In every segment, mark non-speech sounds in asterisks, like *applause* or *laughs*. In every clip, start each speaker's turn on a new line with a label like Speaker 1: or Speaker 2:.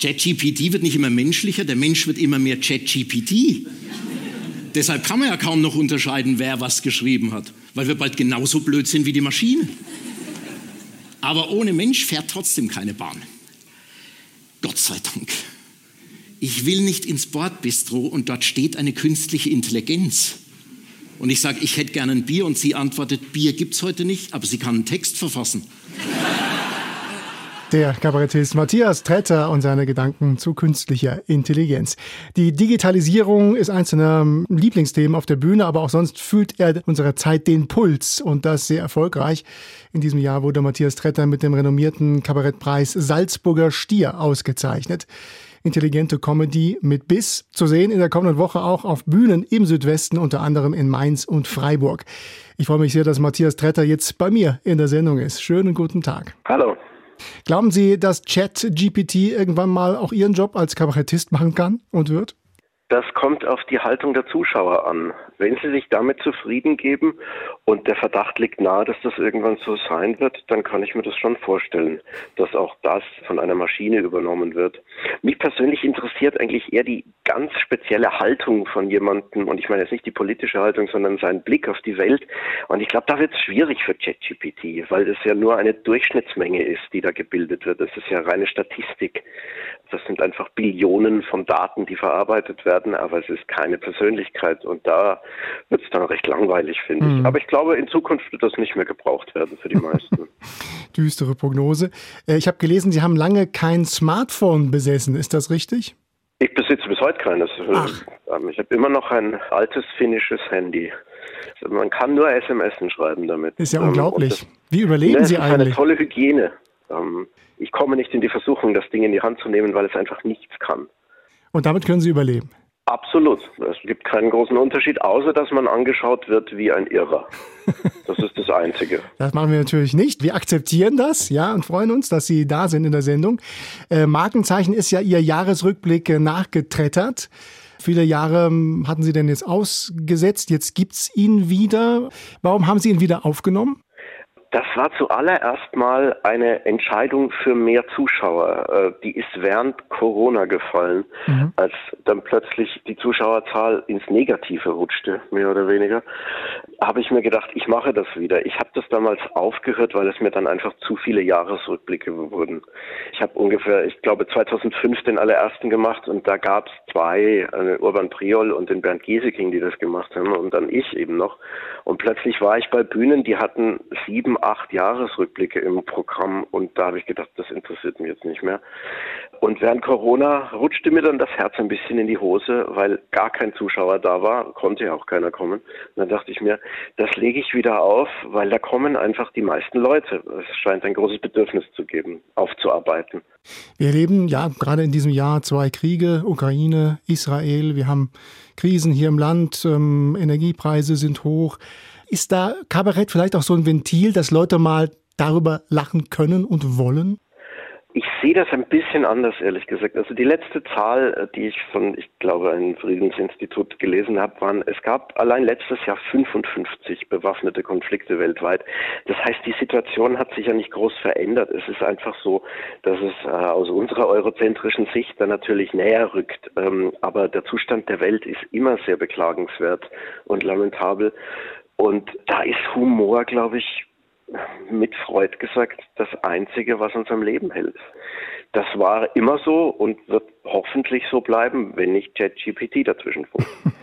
Speaker 1: ChatGPT wird nicht immer menschlicher, der Mensch wird immer mehr ChatGPT. *laughs* Deshalb kann man ja kaum noch unterscheiden, wer was geschrieben hat, weil wir bald genauso blöd sind wie die Maschine. Aber ohne Mensch fährt trotzdem keine Bahn. Gott sei Dank. Ich will nicht ins Bordbistro und dort steht eine künstliche Intelligenz. Und ich sage, ich hätte gerne ein Bier und sie antwortet, Bier gibt es heute nicht, aber sie kann einen Text verfassen.
Speaker 2: Der Kabarettist Matthias Tretter und seine Gedanken zu künstlicher Intelligenz. Die Digitalisierung ist eins seiner Lieblingsthemen auf der Bühne, aber auch sonst fühlt er unserer Zeit den Puls und das sehr erfolgreich. In diesem Jahr wurde Matthias Tretter mit dem renommierten Kabarettpreis Salzburger Stier ausgezeichnet. Intelligente Comedy mit Biss zu sehen in der kommenden Woche auch auf Bühnen im Südwesten, unter anderem in Mainz und Freiburg. Ich freue mich sehr, dass Matthias Tretter jetzt bei mir in der Sendung ist. Schönen guten Tag.
Speaker 3: Hallo.
Speaker 2: Glauben Sie, dass Chat-GPT irgendwann mal auch Ihren Job als Kabarettist machen kann und wird?
Speaker 3: Das kommt auf die Haltung der Zuschauer an. Wenn sie sich damit zufrieden geben und der Verdacht liegt nahe, dass das irgendwann so sein wird, dann kann ich mir das schon vorstellen, dass auch das von einer Maschine übernommen wird. Mich persönlich interessiert eigentlich eher die ganz spezielle Haltung von jemandem, und ich meine jetzt nicht die politische Haltung, sondern sein Blick auf die Welt. Und ich glaube, da wird es schwierig für ChatGPT, weil das ja nur eine Durchschnittsmenge ist, die da gebildet wird. Das ist ja reine Statistik. Das sind einfach Billionen von Daten, die verarbeitet werden, aber es ist keine Persönlichkeit und da wird es dann recht langweilig, finde mhm. ich. Aber ich glaube, in Zukunft wird das nicht mehr gebraucht werden für die *laughs* meisten.
Speaker 2: Düstere Prognose. Äh, ich habe gelesen, Sie haben lange kein Smartphone besessen. Ist das richtig?
Speaker 3: Ich besitze bis heute keines. Ach. Ähm, ich habe immer noch ein altes finnisches Handy. Man kann nur SMS schreiben damit.
Speaker 2: Ist ja ähm, unglaublich. Wie überlegen
Speaker 3: ne,
Speaker 2: Sie
Speaker 3: eigentlich?
Speaker 2: Das
Speaker 3: ist eine tolle Hygiene. Ähm, ich komme nicht in die Versuchung, das Ding in die Hand zu nehmen, weil es einfach nichts kann.
Speaker 2: Und damit können Sie überleben?
Speaker 3: Absolut. Es gibt keinen großen Unterschied, außer dass man angeschaut wird wie ein Irrer. Das ist das Einzige. *laughs*
Speaker 2: Das machen wir natürlich nicht. Wir akzeptieren das, ja, und freuen uns, dass Sie da sind in der Sendung. Äh, Markenzeichen ist ja Ihr Jahresrückblick äh, nachgetrettert. Viele Jahre ähm, hatten Sie denn jetzt ausgesetzt. Jetzt gibt's ihn wieder. Warum haben Sie ihn wieder aufgenommen?
Speaker 3: Das war zuallererst mal eine Entscheidung für mehr Zuschauer. Äh, die ist während Corona gefallen, mhm. als dann plötzlich die Zuschauerzahl ins Negative rutschte, mehr oder weniger. Habe ich mir gedacht, ich mache das wieder. Ich habe das damals aufgehört, weil es mir dann einfach zu viele Jahresrückblicke wurden. Ich habe ungefähr, ich glaube 2005 den allerersten gemacht und da gab es zwei, äh, Urban Priol und den Bernd Gieseking, die das gemacht haben und dann ich eben noch. Und plötzlich war ich bei Bühnen, die hatten sieben, acht Jahresrückblicke im Programm und da habe ich gedacht, das interessiert mich jetzt nicht mehr. Und während Corona rutschte mir dann das Herz ein bisschen in die Hose, weil gar kein Zuschauer da war, konnte ja auch keiner kommen. Und dann dachte ich mir, das lege ich wieder auf, weil da kommen einfach die meisten Leute. Es scheint ein großes Bedürfnis zu geben, aufzuarbeiten.
Speaker 2: Wir erleben ja gerade in diesem Jahr zwei Kriege, Ukraine, Israel. Wir haben Krisen hier im Land, ähm, Energiepreise sind hoch. Ist da Kabarett vielleicht auch so ein Ventil, dass Leute mal darüber lachen können und wollen?
Speaker 3: Ich sehe das ein bisschen anders, ehrlich gesagt. Also die letzte Zahl, äh, die ich von, ich glaube, einem Friedensinstitut gelesen habe, waren, es gab allein letztes Jahr 55 bewaffnete Konflikte weltweit. Das heißt, die Situation hat sich ja nicht groß verändert. Es ist einfach so, dass es äh, aus unserer eurozentrischen Sicht dann natürlich näher rückt. Ähm, aber der Zustand der Welt ist immer sehr beklagenswert und lamentabel. Und da ist Humor, glaube ich, mit Freud gesagt, das Einzige, was uns am Leben hält. Das war immer so und wird hoffentlich so bleiben, wenn nicht ChatGPT dazwischen funkt. *laughs*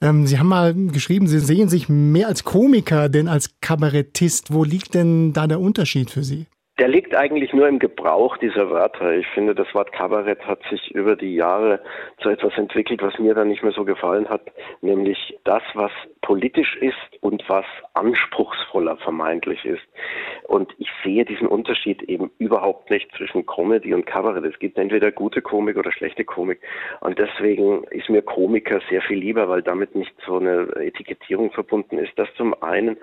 Speaker 2: ähm, Sie haben mal geschrieben, Sie sehen sich mehr als Komiker denn als Kabarettist. Wo liegt denn da der Unterschied für Sie?
Speaker 3: Der liegt eigentlich nur im Gebrauch dieser Wörter. Ich finde, das Wort Kabarett hat sich über die Jahre zu etwas entwickelt, was mir dann nicht mehr so gefallen hat, nämlich das, was politisch ist und was anspruchsvoller vermeintlich ist. Und ich sehe diesen Unterschied eben überhaupt nicht zwischen Comedy und Kabarett. Es gibt entweder gute Komik oder schlechte Komik. Und deswegen ist mir Komiker sehr viel lieber, weil damit nicht so eine Etikettierung verbunden ist. Das zum einen.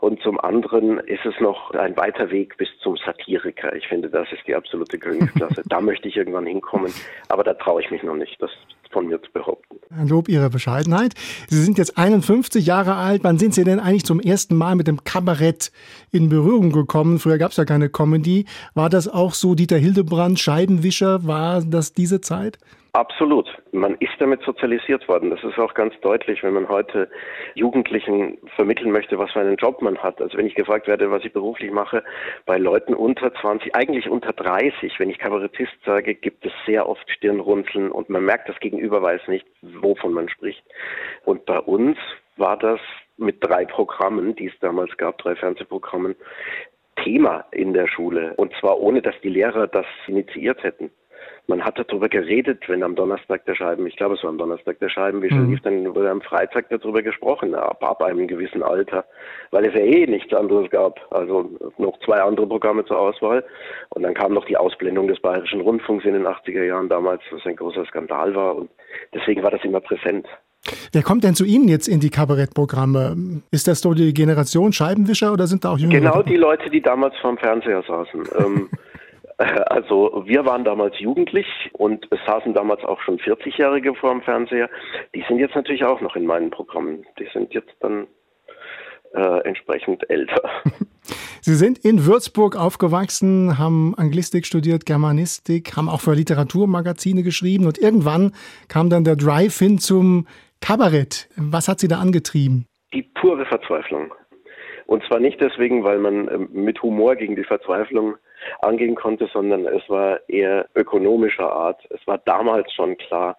Speaker 3: Und zum anderen ist es noch ein weiter Weg bis zum Satiriker. Ich finde, das ist die absolute Königsklasse. da möchte ich irgendwann hinkommen. Aber da traue ich mich noch nicht. Das von mir zu behaupten.
Speaker 2: Ein Lob Ihrer Bescheidenheit. Sie sind jetzt 51 Jahre alt. Wann sind Sie denn eigentlich zum ersten Mal mit dem Kabarett in Berührung gekommen? Früher gab es ja keine Comedy. War das auch so Dieter Hildebrand, Scheibenwischer? War das diese Zeit?
Speaker 3: Absolut. Man ist damit sozialisiert worden. Das ist auch ganz deutlich, wenn man heute Jugendlichen vermitteln möchte, was für einen Job man hat. Also wenn ich gefragt werde, was ich beruflich mache, bei Leuten unter 20, eigentlich unter 30, wenn ich Kabarettist sage, gibt es sehr oft Stirnrunzeln und man merkt, das Gegenüber weiß nicht, wovon man spricht. Und bei uns war das mit drei Programmen, die es damals gab, drei Fernsehprogrammen, Thema in der Schule. Und zwar ohne, dass die Lehrer das initiiert hätten man hat darüber geredet, wenn am Donnerstag der Scheiben, ich glaube es war am Donnerstag der Scheibenwischer mhm. lief, dann wurde am Freitag darüber gesprochen, ab, ab einem gewissen Alter, weil es ja eh nichts anderes gab. Also noch zwei andere Programme zur Auswahl. Und dann kam noch die Ausblendung des Bayerischen Rundfunks in den 80er Jahren damals, was ein großer Skandal war. Und deswegen war das immer präsent.
Speaker 2: Wer kommt denn zu Ihnen jetzt in die Kabarettprogramme? Ist das so die Generation Scheibenwischer oder sind da auch Jüngere?
Speaker 3: Genau die Leute, die damals vorm Fernseher saßen. *laughs* *laughs* Also wir waren damals jugendlich und es saßen damals auch schon 40-Jährige vor dem Fernseher. Die sind jetzt natürlich auch noch in meinen Programmen. Die sind jetzt dann äh, entsprechend älter. *laughs*
Speaker 2: Sie sind in Würzburg aufgewachsen, haben Anglistik studiert, Germanistik, haben auch für Literaturmagazine geschrieben und irgendwann kam dann der Drive hin zum Kabarett. Was hat Sie da angetrieben?
Speaker 3: Die pure Verzweiflung. Und zwar nicht deswegen, weil man ähm, mit Humor gegen die Verzweiflung angehen konnte, sondern es war eher ökonomischer Art. Es war damals schon klar,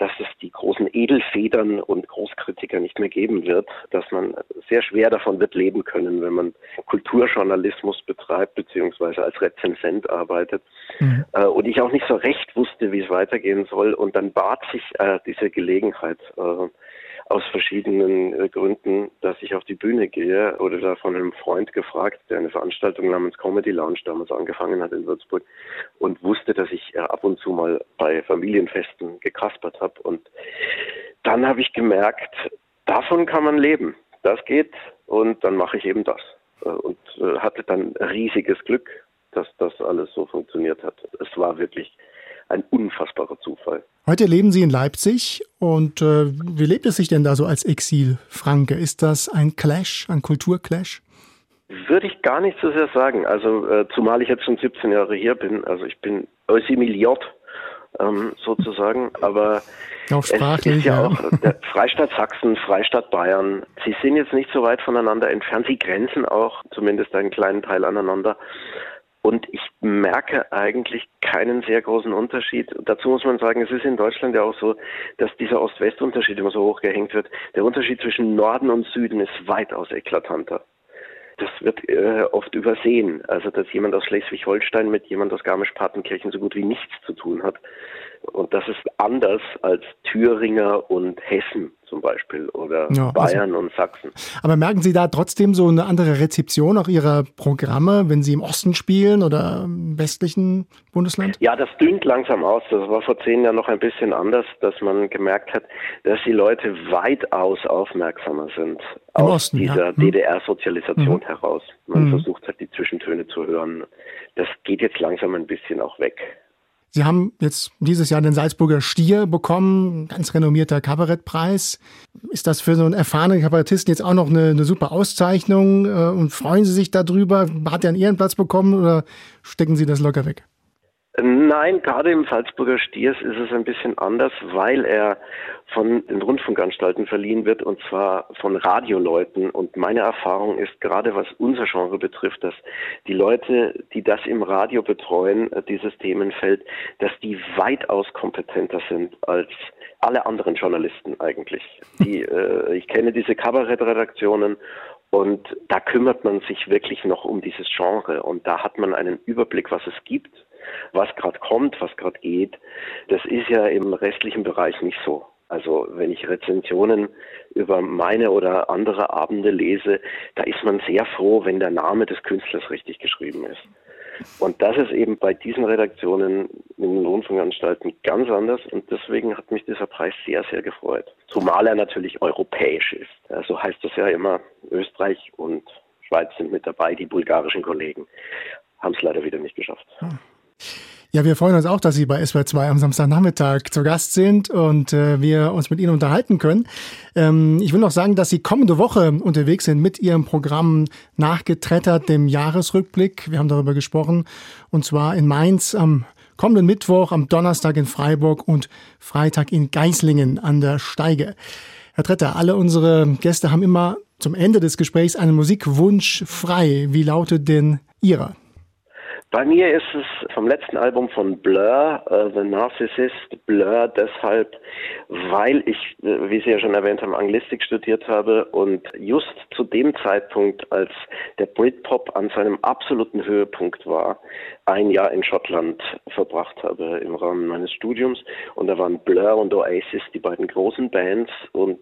Speaker 3: dass es die großen Edelfedern und Großkritiker nicht mehr geben wird, dass man sehr schwer davon wird leben können, wenn man Kulturjournalismus betreibt beziehungsweise als Rezensent arbeitet. Mhm. Äh, und ich auch nicht so recht wusste, wie es weitergehen soll. Und dann bat sich äh, diese Gelegenheit, äh, aus verschiedenen äh, Gründen, dass ich auf die Bühne gehe oder da von einem Freund gefragt, der eine Veranstaltung namens Comedy Lounge damals angefangen hat in Würzburg und wusste, dass ich äh, ab und zu mal bei Familienfesten gekaspert habe. Und dann habe ich gemerkt, davon kann man leben. Das geht und dann mache ich eben das. Äh, und hatte dann riesiges Glück, dass das alles so funktioniert hat. Es war wirklich ein unfassbarer Zufall.
Speaker 2: Heute leben Sie in Leipzig und äh, wie lebt es sich denn da so als Exil-Franke? Ist das ein Clash, ein Kulturclash?
Speaker 3: Würde ich gar nicht so sehr sagen. Also äh, zumal ich jetzt schon 17 Jahre hier bin. Also ich bin assimiliert ähm, sozusagen. Aber *laughs*
Speaker 2: auch sprachlich, es ist ja,
Speaker 3: ja. auch Freistaat Sachsen, Freistaat Bayern. Sie sind jetzt nicht so weit voneinander entfernt. Sie grenzen auch zumindest einen kleinen Teil aneinander. Und ich merke eigentlich keinen sehr großen Unterschied. Dazu muss man sagen, es ist in Deutschland ja auch so, dass dieser Ost-West-Unterschied immer so hochgehängt wird. Der Unterschied zwischen Norden und Süden ist weitaus eklatanter. Das wird äh, oft übersehen. Also, dass jemand aus Schleswig-Holstein mit jemand aus Garmisch-Partenkirchen so gut wie nichts zu tun hat. Und das ist anders als Thüringer und Hessen zum Beispiel oder ja, also Bayern also, und Sachsen.
Speaker 2: Aber merken Sie da trotzdem so eine andere Rezeption auch Ihrer Programme, wenn Sie im Osten spielen oder im westlichen Bundesland?
Speaker 3: Ja, das dünnt langsam aus. Das war vor zehn Jahren noch ein bisschen anders, dass man gemerkt hat, dass die Leute weitaus aufmerksamer sind Im aus Osten, dieser ja. hm. DDR-Sozialisation mhm. heraus. Man mhm. versucht halt die Zwischentöne zu hören. Das geht jetzt langsam ein bisschen auch weg.
Speaker 2: Sie haben jetzt dieses Jahr den Salzburger Stier bekommen, ganz renommierter Kabarettpreis. Ist das für so einen erfahrenen Kabarettisten jetzt auch noch eine, eine super Auszeichnung äh, und freuen Sie sich darüber? Hat er einen Ehrenplatz bekommen oder stecken Sie das locker weg?
Speaker 3: Nein, gerade im Salzburger Stiers ist es ein bisschen anders, weil er von den Rundfunkanstalten verliehen wird und zwar von Radioleuten. Und meine Erfahrung ist gerade was unser Genre betrifft, dass die Leute, die das im Radio betreuen, äh, dieses Themenfeld, dass die weitaus kompetenter sind als alle anderen Journalisten eigentlich. Die, *laughs* äh, ich kenne diese Kabarettredaktionen und da kümmert man sich wirklich noch um dieses Genre und da hat man einen Überblick, was es gibt was gerade kommt, was gerade geht. Das ist ja im restlichen Bereich nicht so. Also wenn ich Rezensionen über meine oder andere Abende lese, da ist man sehr froh, wenn der Name des Künstlers richtig geschrieben ist. Und das ist eben bei diesen Redaktionen in den Rundfunkanstalten ganz anders und deswegen hat mich dieser Preis sehr, sehr gefreut. Zumal er natürlich europäisch ist. So also heißt das ja immer, Österreich und Schweiz sind mit dabei, die bulgarischen Kollegen haben es leider wieder nicht geschafft. Hm.
Speaker 2: Ja, wir freuen uns auch, dass Sie bei SWR 2 am Samstagnachmittag zu Gast sind und äh, wir uns mit Ihnen unterhalten können. Ähm, ich will noch sagen, dass Sie kommende Woche unterwegs sind mit Ihrem Programm Nachgetrettert, dem Jahresrückblick. Wir haben darüber gesprochen und zwar in Mainz am kommenden Mittwoch, am Donnerstag in Freiburg und Freitag in Geislingen an der Steige. Herr Tretter, alle unsere Gäste haben immer zum Ende des Gesprächs einen Musikwunsch frei. Wie lautet denn Ihrer?
Speaker 3: Bei mir ist es vom letzten Album von Blur, uh, The Narcissist, Blur deshalb, weil ich, äh, wie Sie ja schon erwähnt haben, Anglistik studiert habe und just zu dem Zeitpunkt, als der Britpop an seinem absoluten Höhepunkt war, ein Jahr in Schottland verbracht habe im Rahmen meines Studiums. Und da waren Blur und Oasis die beiden großen Bands und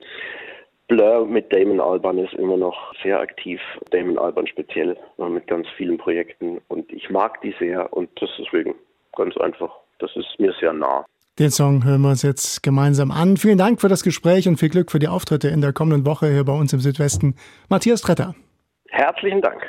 Speaker 3: Blur mit Damon Alban ist immer noch sehr aktiv. Damon Alban speziell mit ganz vielen Projekten und ich mag die sehr und das deswegen ganz einfach. Das ist mir sehr nah.
Speaker 2: Den Song hören wir uns jetzt gemeinsam an. Vielen Dank für das Gespräch und viel Glück für die Auftritte in der kommenden Woche hier bei uns im Südwesten. Matthias Tretter.
Speaker 3: Herzlichen Dank.